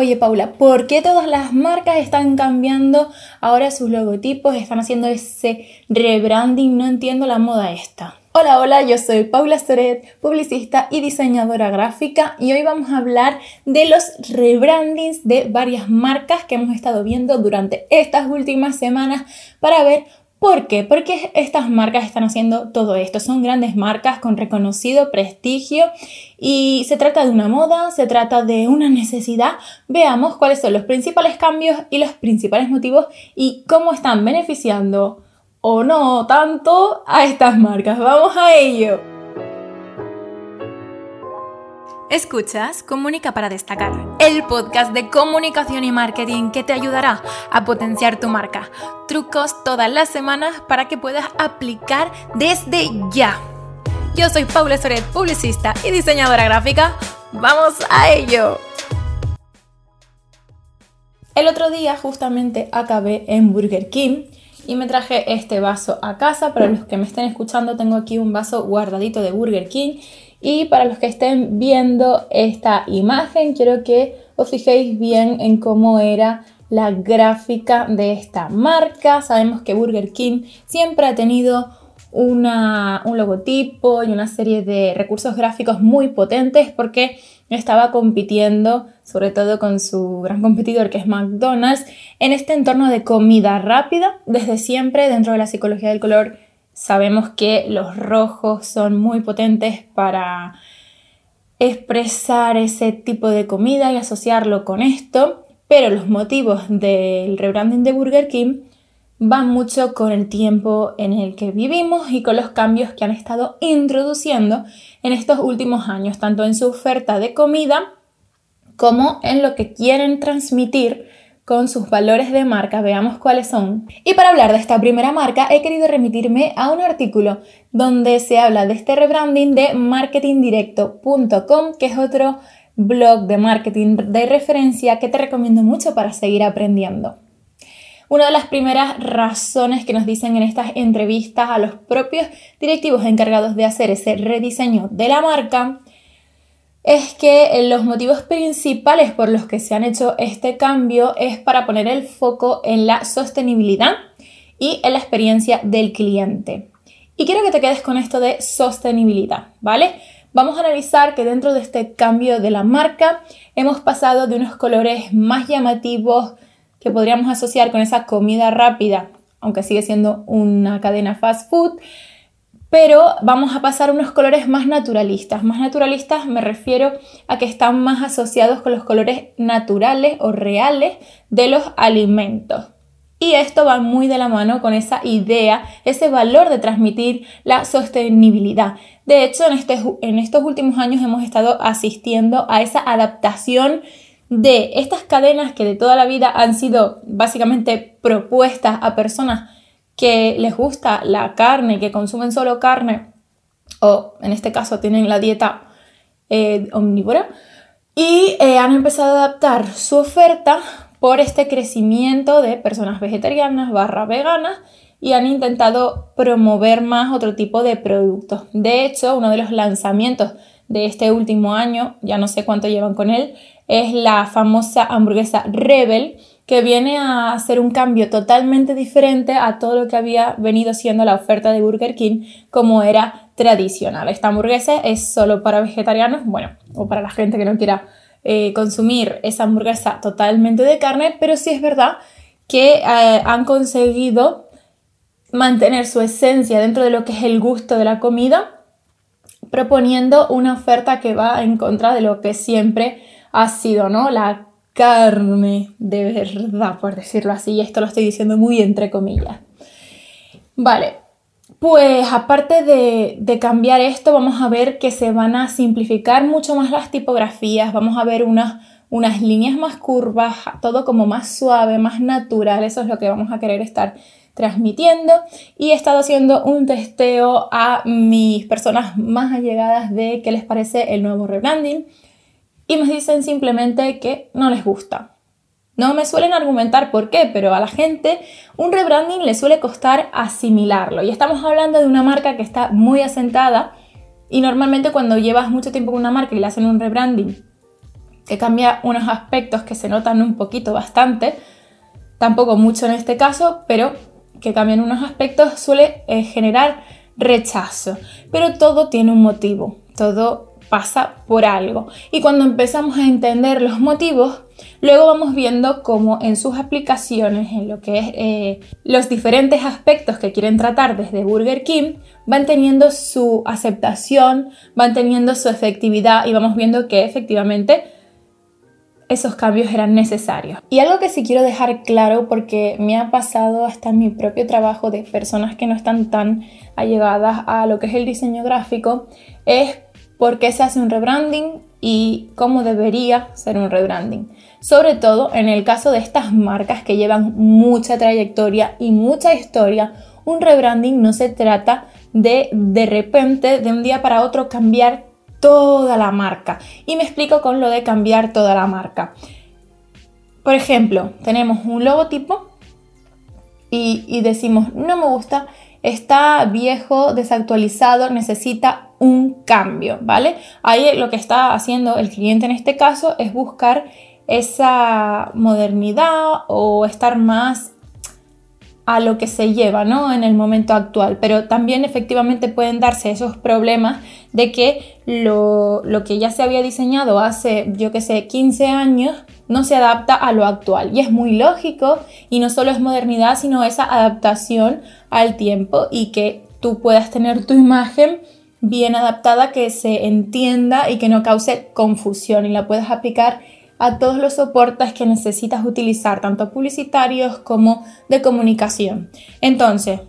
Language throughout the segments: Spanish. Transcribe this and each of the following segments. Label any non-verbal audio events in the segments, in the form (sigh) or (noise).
Oye Paula, ¿por qué todas las marcas están cambiando ahora sus logotipos, están haciendo ese rebranding? No entiendo la moda esta. Hola, hola, yo soy Paula Soret, publicista y diseñadora gráfica y hoy vamos a hablar de los rebrandings de varias marcas que hemos estado viendo durante estas últimas semanas para ver ¿Por qué? Porque estas marcas están haciendo todo esto. Son grandes marcas con reconocido prestigio y se trata de una moda, se trata de una necesidad. Veamos cuáles son los principales cambios y los principales motivos y cómo están beneficiando o no tanto a estas marcas. Vamos a ello. Escuchas Comunica para destacar, el podcast de comunicación y marketing que te ayudará a potenciar tu marca. Trucos todas las semanas para que puedas aplicar desde ya. Yo soy Paula Soret, publicista y diseñadora gráfica. ¡Vamos a ello! El otro día justamente acabé en Burger King y me traje este vaso a casa. Para los que me estén escuchando, tengo aquí un vaso guardadito de Burger King y para los que estén viendo esta imagen, quiero que os fijéis bien en cómo era la gráfica de esta marca. Sabemos que Burger King siempre ha tenido un logotipo y una serie de recursos gráficos muy potentes porque estaba compitiendo, sobre todo con su gran competidor que es McDonald's, en este entorno de comida rápida. Desde siempre, dentro de la psicología del color, Sabemos que los rojos son muy potentes para expresar ese tipo de comida y asociarlo con esto, pero los motivos del rebranding de Burger King van mucho con el tiempo en el que vivimos y con los cambios que han estado introduciendo en estos últimos años, tanto en su oferta de comida como en lo que quieren transmitir con sus valores de marca, veamos cuáles son. Y para hablar de esta primera marca he querido remitirme a un artículo donde se habla de este rebranding de marketingdirecto.com, que es otro blog de marketing de referencia que te recomiendo mucho para seguir aprendiendo. Una de las primeras razones que nos dicen en estas entrevistas a los propios directivos encargados de hacer ese rediseño de la marca es que eh, los motivos principales por los que se han hecho este cambio es para poner el foco en la sostenibilidad y en la experiencia del cliente. Y quiero que te quedes con esto de sostenibilidad, ¿vale? Vamos a analizar que dentro de este cambio de la marca hemos pasado de unos colores más llamativos que podríamos asociar con esa comida rápida, aunque sigue siendo una cadena fast food, pero vamos a pasar unos colores más naturalistas. Más naturalistas me refiero a que están más asociados con los colores naturales o reales de los alimentos. Y esto va muy de la mano con esa idea, ese valor de transmitir la sostenibilidad. De hecho, en, este, en estos últimos años hemos estado asistiendo a esa adaptación de estas cadenas que de toda la vida han sido básicamente propuestas a personas que les gusta la carne, que consumen solo carne, o en este caso tienen la dieta eh, omnívora, y eh, han empezado a adaptar su oferta por este crecimiento de personas vegetarianas barra veganas y han intentado promover más otro tipo de productos. De hecho, uno de los lanzamientos de este último año, ya no sé cuánto llevan con él, es la famosa hamburguesa Rebel, que viene a hacer un cambio totalmente diferente a todo lo que había venido siendo la oferta de Burger King como era tradicional. Esta hamburguesa es solo para vegetarianos, bueno, o para la gente que no quiera eh, consumir esa hamburguesa totalmente de carne, pero sí es verdad que eh, han conseguido mantener su esencia dentro de lo que es el gusto de la comida, proponiendo una oferta que va en contra de lo que siempre ha sido, ¿no? La carne de verdad, por decirlo así, y esto lo estoy diciendo muy entre comillas. Vale, pues aparte de, cambiar esto, vamos a ver que se van a simplificar mucho más las tipografías, vamos a ver unas, unas líneas más curvas, todo como más suave, más natural, eso es lo que vamos a querer estar transmitiendo y he estado haciendo un testeo a mis personas más allegadas de qué les parece el nuevo rebranding y me dicen simplemente que no les gusta. No me suelen argumentar por qué, pero a la gente un rebranding le suele costar asimilarlo. Y estamos hablando de una marca que está muy asentada y normalmente cuando llevas mucho tiempo con una marca y le hacen un rebranding que cambia unos aspectos que se notan un poquito bastante, tampoco mucho en este caso, pero que cambian unos aspectos suele eh, generar rechazo. Pero todo tiene un motivo, todo pasa por algo. Y cuando empezamos a entender los motivos, luego vamos viendo cómo en sus aplicaciones, en lo que es eh, los diferentes aspectos que quieren tratar desde Burger King, van teniendo su aceptación, van teniendo su efectividad y vamos viendo que efectivamente esos cambios eran necesarios. Y algo que sí quiero dejar claro porque me ha pasado hasta en mi propio trabajo de personas que no están tan allegadas a lo que es el diseño gráfico es por qué se hace un rebranding y cómo debería ser un rebranding. Sobre todo en el caso de estas marcas que llevan mucha trayectoria y mucha historia, un rebranding no se trata de de repente, de un día para otro, cambiar toda la marca. Y me explico con lo de cambiar toda la marca. Por ejemplo, tenemos un logotipo y, decimos, no me gusta, está viejo, desactualizado, necesita un cambio, ¿vale? Ahí lo que está haciendo el cliente en este caso es buscar esa modernidad o estar más a lo que se lleva ¿no? en el momento actual, pero también efectivamente pueden darse esos problemas de que lo, que ya se había diseñado hace, yo que sé, 15 años, no se adapta a lo actual. Y es muy lógico, y no solo es modernidad, sino esa adaptación al tiempo y que tú puedas tener tu imagen bien adaptada, que se entienda y que no cause confusión y la puedas aplicar a todos los soportes que necesitas utilizar, tanto publicitarios como de comunicación. Entonces,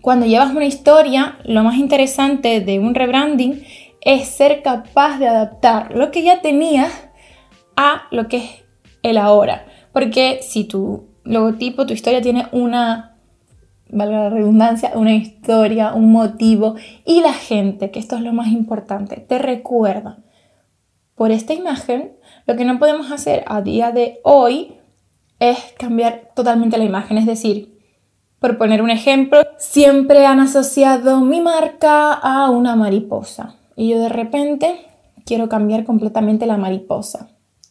cuando llevas una historia, lo más interesante de un rebranding es ser capaz de adaptar lo que ya tenías a lo que es el ahora. Porque si tu logotipo, tu historia tiene una, valga la redundancia, una historia, un motivo y la gente, que esto es lo más importante, te recuerda por esta imagen, lo que no podemos hacer a día de hoy es cambiar totalmente la imagen. Es decir, por poner un ejemplo, siempre han asociado mi marca a una mariposa y yo de repente quiero cambiar completamente la mariposa.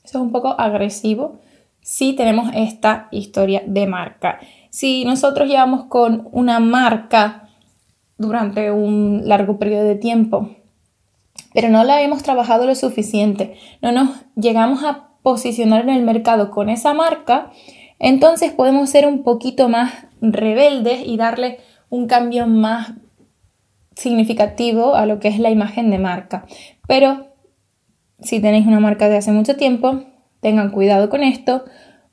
Es un poco agresivo si tenemos esta historia de marca. Si nosotros llevamos con una marca durante un largo periodo de tiempo pero no la hemos trabajado lo suficiente, no nos llegamos a posicionar en el mercado con esa marca, entonces podemos ser un poquito más rebeldes y darle un cambio más significativo a lo que es la imagen de marca. Pero si tenéis una marca de hace mucho tiempo, tengan cuidado con esto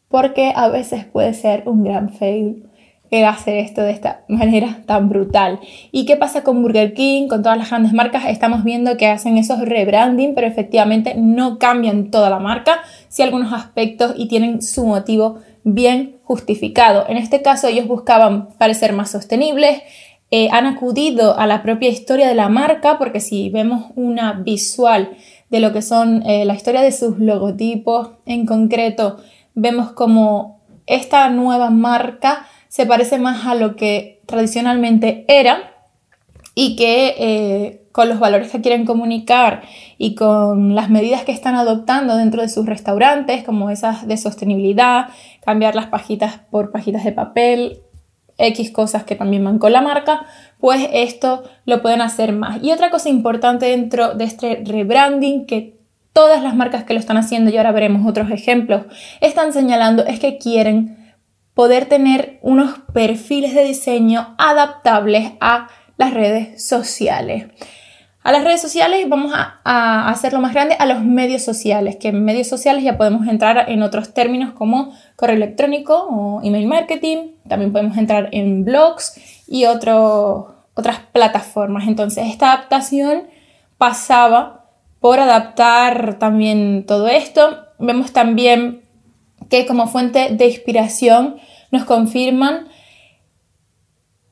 porque a veces puede ser un gran fail que hacer esto de esta manera tan brutal. ¿Y qué pasa con Burger King, con todas las grandes marcas? Estamos viendo que hacen esos rebranding, pero efectivamente no cambian toda la marca, sí algunos aspectos y tienen su motivo bien justificado. En este caso ellos buscaban parecer más sostenibles, eh, han acudido a la propia historia de la marca, porque si vemos una visual de lo que son eh, la historia de sus logotipos en concreto, vemos como esta nueva marca se parece más a lo que tradicionalmente era y que eh, con los valores que quieren comunicar y con las medidas que están adoptando dentro de sus restaurantes, como esas de sostenibilidad, cambiar las pajitas por pajitas de papel, X cosas que también van con la marca, pues esto lo pueden hacer más. Y otra cosa importante dentro de este rebranding que todas las marcas que lo están haciendo, y ahora veremos otros ejemplos, están señalando es que quieren poder tener unos perfiles de diseño adaptables a las redes sociales. A las redes sociales vamos a, hacerlo más grande a los medios sociales, que en medios sociales ya podemos entrar en otros términos como correo electrónico o email marketing, también podemos entrar en blogs y otras plataformas. Entonces esta adaptación pasaba por adaptar también todo esto. Vemos también que como fuente de inspiración nos confirman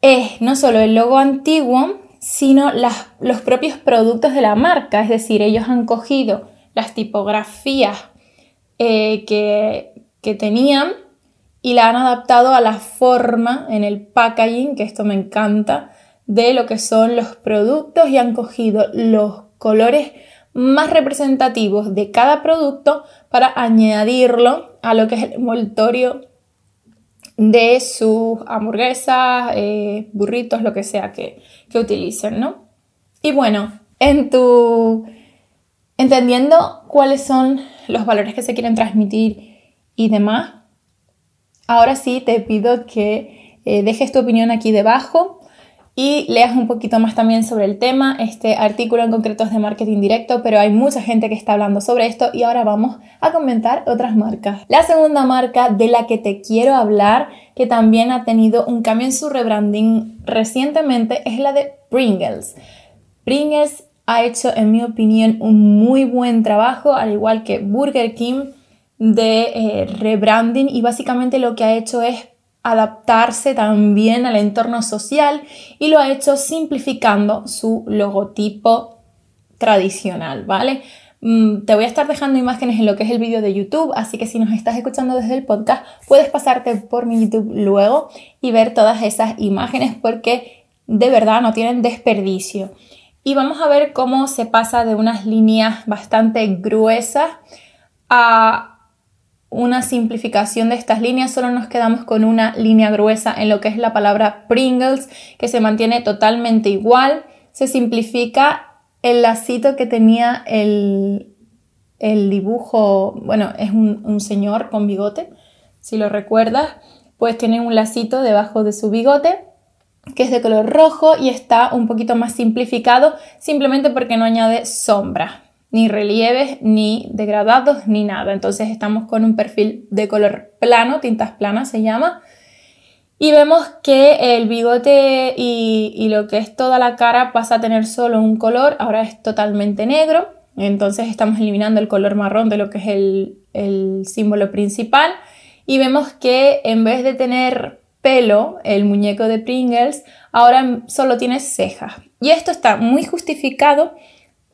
es no solo el logo antiguo, sino los propios productos de la marca. Es decir, ellos han cogido las tipografías eh, que, que tenían y la han adaptado a la forma en el packaging, que esto me encanta, de lo que son los productos y han cogido los colores más representativos de cada producto para añadirlo a lo que es el envoltorio de sus hamburguesas, eh, burritos, lo que sea que, que utilicen, ¿no? Y bueno, en tu entendiendo cuáles son los valores que se quieren transmitir y demás, ahora sí te pido que eh, dejes tu opinión aquí debajo y leas un poquito más también sobre el tema. Este artículo en concreto es de marketing directo, pero hay mucha gente que está hablando sobre esto y ahora vamos a comentar otras marcas. La segunda marca de la que te quiero hablar, que también ha tenido un cambio en su rebranding recientemente, es la de Pringles. Pringles ha hecho, en mi opinión, un muy buen trabajo, al igual que Burger King, de eh, rebranding y básicamente lo que ha hecho es adaptarse también al entorno social y lo ha hecho simplificando su logotipo tradicional, ¿vale? Mm, te voy a estar dejando imágenes en lo que es el vídeo de YouTube, así que si nos estás escuchando desde el podcast, puedes pasarte por mi YouTube luego y ver todas esas imágenes porque de verdad no tienen desperdicio. Y vamos a ver cómo se pasa de unas líneas bastante gruesas a una simplificación de estas líneas, solo nos quedamos con una línea gruesa en lo que es la palabra Pringles, que se mantiene totalmente igual. Se simplifica el lacito que tenía el, dibujo, bueno, es un, un, señor con bigote, si lo recuerdas, pues tiene un lacito debajo de su bigote que es de color rojo y está un poquito más simplificado simplemente porque no añade sombra ni relieves, ni degradados, ni nada. Entonces estamos con un perfil de color plano, tintas planas se llama. Y vemos que el bigote y, lo que es toda la cara pasa a tener solo un color, ahora es totalmente negro. Entonces estamos eliminando el color marrón de lo que es el, el símbolo principal. Y vemos que en vez de tener pelo, el muñeco de Pringles, ahora solo tiene cejas. Y esto está muy justificado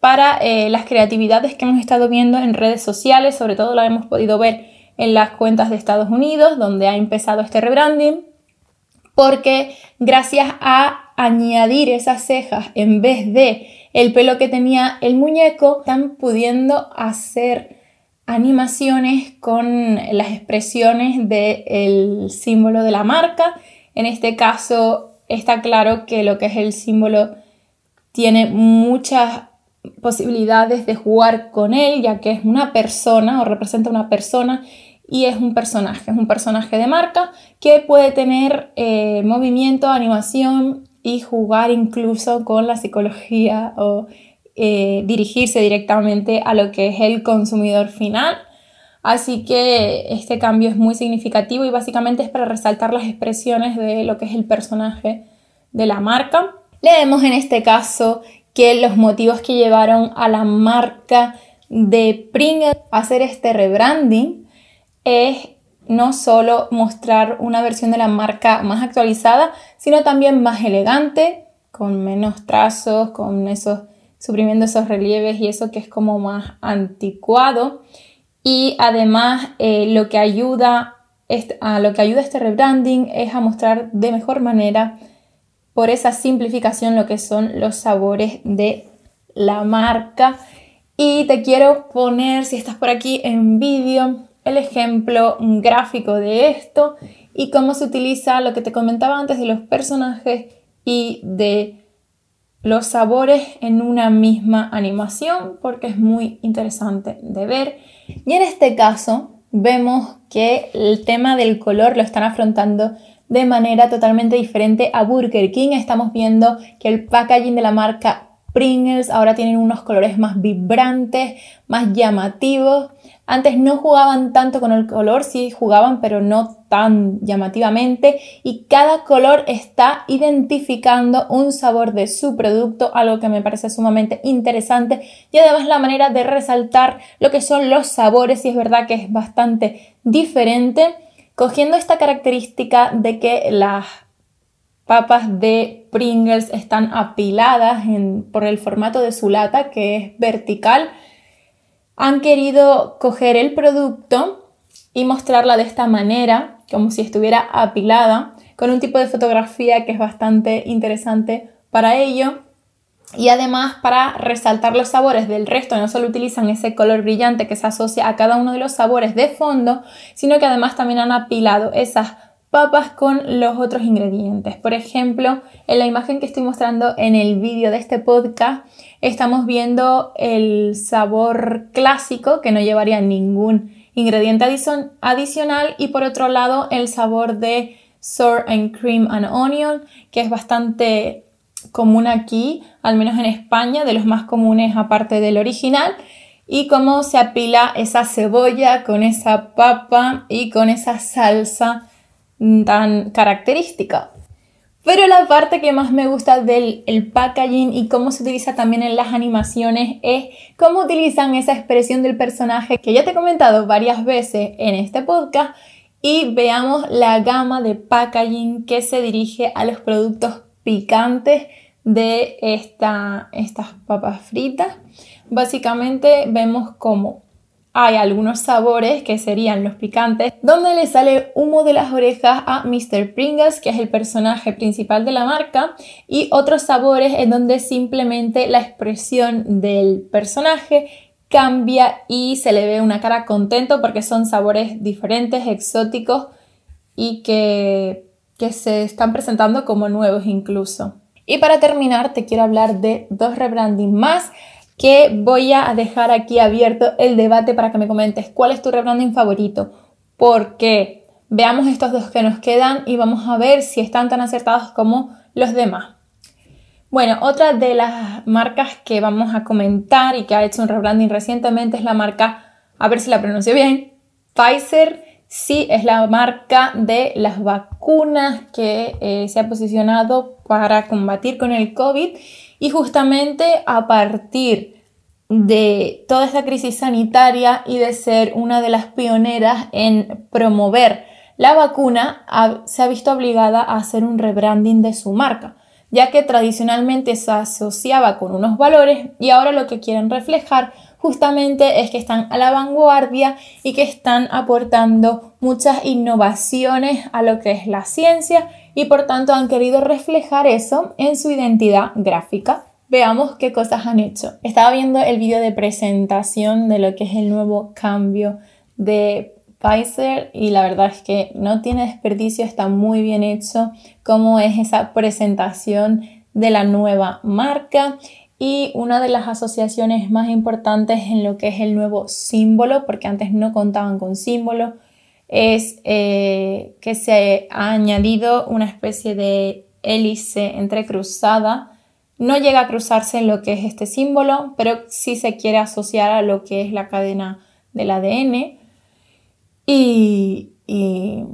para eh, las creatividades que hemos estado viendo en redes sociales, sobre todo lo hemos podido ver en las cuentas de Estados Unidos, donde ha empezado este rebranding, porque gracias a añadir esas cejas en vez de el pelo que tenía el muñeco, están pudiendo hacer animaciones con las expresiones del símbolo de la marca. En este caso está claro que lo que es el símbolo tiene muchas posibilidades de jugar con él, ya que es una persona o representa una persona y es un personaje, es un personaje de marca que puede tener eh, movimiento, animación y jugar incluso con la psicología o eh, dirigirse directamente a lo que es el consumidor final. Así que este cambio es muy significativo y básicamente es para resaltar las expresiones de lo que es el personaje de la marca. Leemos en este caso que los motivos que llevaron a la marca de Pringles a hacer este rebranding es no solo mostrar una versión de la marca más actualizada, sino también más elegante, con menos trazos, con esos suprimiendo esos relieves y eso que es como más anticuado. Y además eh, lo que ayuda a lo que ayuda este rebranding es a mostrar de mejor manera por esa simplificación lo que son los sabores de la marca. Y te quiero poner, si estás por aquí en vídeo, el ejemplo gráfico de esto y cómo se utiliza lo que te comentaba antes de los personajes y de los sabores en una misma animación porque es muy interesante de ver. Y en este caso vemos que el tema del color lo están afrontando de manera totalmente diferente a Burger King. Estamos viendo que el packaging de la marca Pringles ahora tienen unos colores más vibrantes, más llamativos. Antes no jugaban tanto con el color, sí jugaban, pero no tan llamativamente. Y cada color está identificando un sabor de su producto, algo que me parece sumamente interesante. Y además la manera de resaltar lo que son los sabores, y es verdad que es bastante diferente cogiendo esta característica de que las papas de Pringles están apiladas por el formato de su lata, que es vertical, han querido coger el producto y mostrarla de esta manera, como si estuviera apilada, con un tipo de fotografía que es bastante interesante para ello. Y además para resaltar los sabores del resto, no solo utilizan ese color brillante que se asocia a cada uno de los sabores de fondo, sino que además también han apilado esas papas con los otros ingredientes. Por ejemplo, en la imagen que estoy mostrando en el vídeo de este podcast, estamos viendo el sabor clásico que no llevaría ningún ingrediente adicional y por otro lado el sabor de sour and cream and onion que es bastante común aquí, al menos en España, de los más comunes aparte del original y cómo se apila esa cebolla con esa papa y con esa salsa tan característica. Pero la parte que más me gusta del el packaging y cómo se utiliza también en las animaciones es cómo utilizan esa expresión del personaje que ya te he comentado varias veces en este podcast y veamos la gama de packaging que se dirige a los productos picantes de esta, estas papas fritas. Básicamente vemos cómo hay algunos sabores que serían los picantes, donde le sale humo de las orejas a Mr. Pringles, que es el personaje principal de la marca, y otros sabores en donde simplemente la expresión del personaje cambia y se le ve una cara contento porque son sabores diferentes, exóticos y que, que se están presentando como nuevos incluso. Y para terminar te quiero hablar de dos rebranding más que voy a dejar aquí abierto el debate para que me comentes cuál es tu rebranding favorito. Porque veamos estos dos que nos quedan y vamos a ver si están tan acertados como los demás. Bueno, otra de las marcas que vamos a comentar y que ha hecho un rebranding recientemente es la marca, a ver si la pronuncio bien, Pfizer. Sí, es la marca de las vacunas que eh, se ha posicionado para combatir con el COVID y justamente a partir de toda esta crisis sanitaria y de ser una de las pioneras en promover la vacuna, se ha visto obligada a hacer un rebranding de su marca, ya que tradicionalmente se asociaba con unos valores y ahora lo que quieren reflejar justamente es que están a la vanguardia y que están aportando muchas innovaciones a lo que es la ciencia y por tanto han querido reflejar eso en su identidad gráfica. Veamos qué cosas han hecho. Estaba viendo el vídeo de presentación de lo que es el nuevo cambio de Pfizer y la verdad es que no tiene desperdicio, está muy bien hecho cómo es esa presentación de la nueva marca y una de las asociaciones más importantes en lo que es el nuevo símbolo, porque antes no contaban con símbolo, es eh, que se ha añadido una especie de hélice entrecruzada. No llega a cruzarse en lo que es este símbolo, pero sí se quiere asociar a lo que es la cadena del ADN. Y, y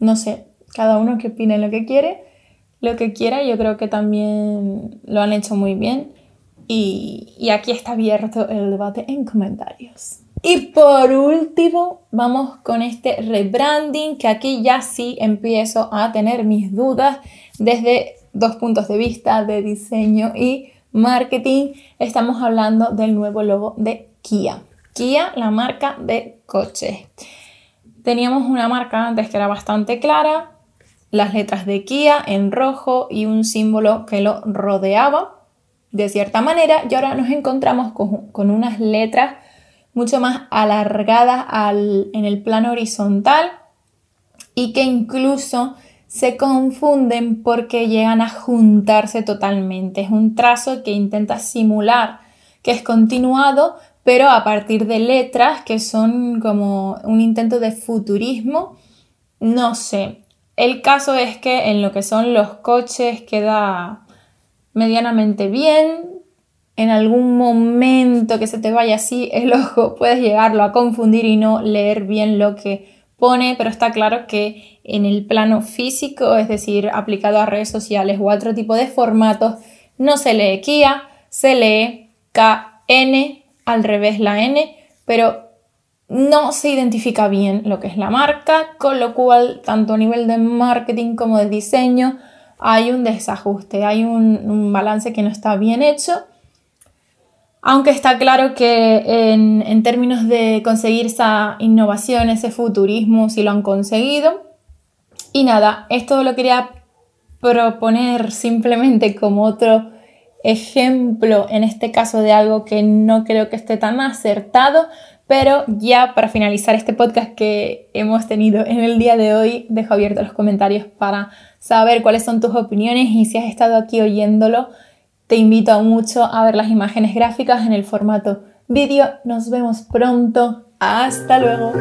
no sé, cada uno que opine lo que quiere lo que quiera, yo creo que también lo han hecho muy bien. Y, aquí está abierto el debate en comentarios. Y por último, vamos con este rebranding, que aquí ya sí empiezo a tener mis dudas desde dos puntos de vista de diseño y marketing. Estamos hablando del nuevo logo de Kia. Kia, la marca de coches. Teníamos una marca antes que era bastante clara, las letras de Kia en rojo y un símbolo que lo rodeaba de cierta manera y ahora nos encontramos con, unas letras mucho más alargadas en el plano horizontal y que incluso se confunden porque llegan a juntarse totalmente. Es un trazo que intenta simular que es continuado, pero a partir de letras que son como un intento de futurismo. No sé, el caso es que en lo que son los coches queda medianamente bien. En algún momento que se te vaya así el (laughs) ojo puedes llegarlo a confundir y no leer bien lo que pone, pero está claro que en el plano físico, es decir, aplicado a redes sociales o otro tipo de formatos, no se lee Kia, se lee KN, al revés la N, pero no se identifica bien lo que es la marca, con lo cual tanto a nivel de marketing como de diseño hay un desajuste, hay un, balance que no está bien hecho. Aunque está claro que en, en, términos de conseguir esa innovación, ese futurismo, sí lo han conseguido. Y nada, esto lo quería proponer simplemente como otro ejemplo, en este caso de algo que no creo que esté tan acertado, pero ya para finalizar este podcast que hemos tenido en el día de hoy, dejo abiertos los comentarios para saber cuáles son tus opiniones y si has estado aquí oyéndolo, te invito mucho a ver las imágenes gráficas en el formato vídeo. Nos vemos pronto. Hasta luego.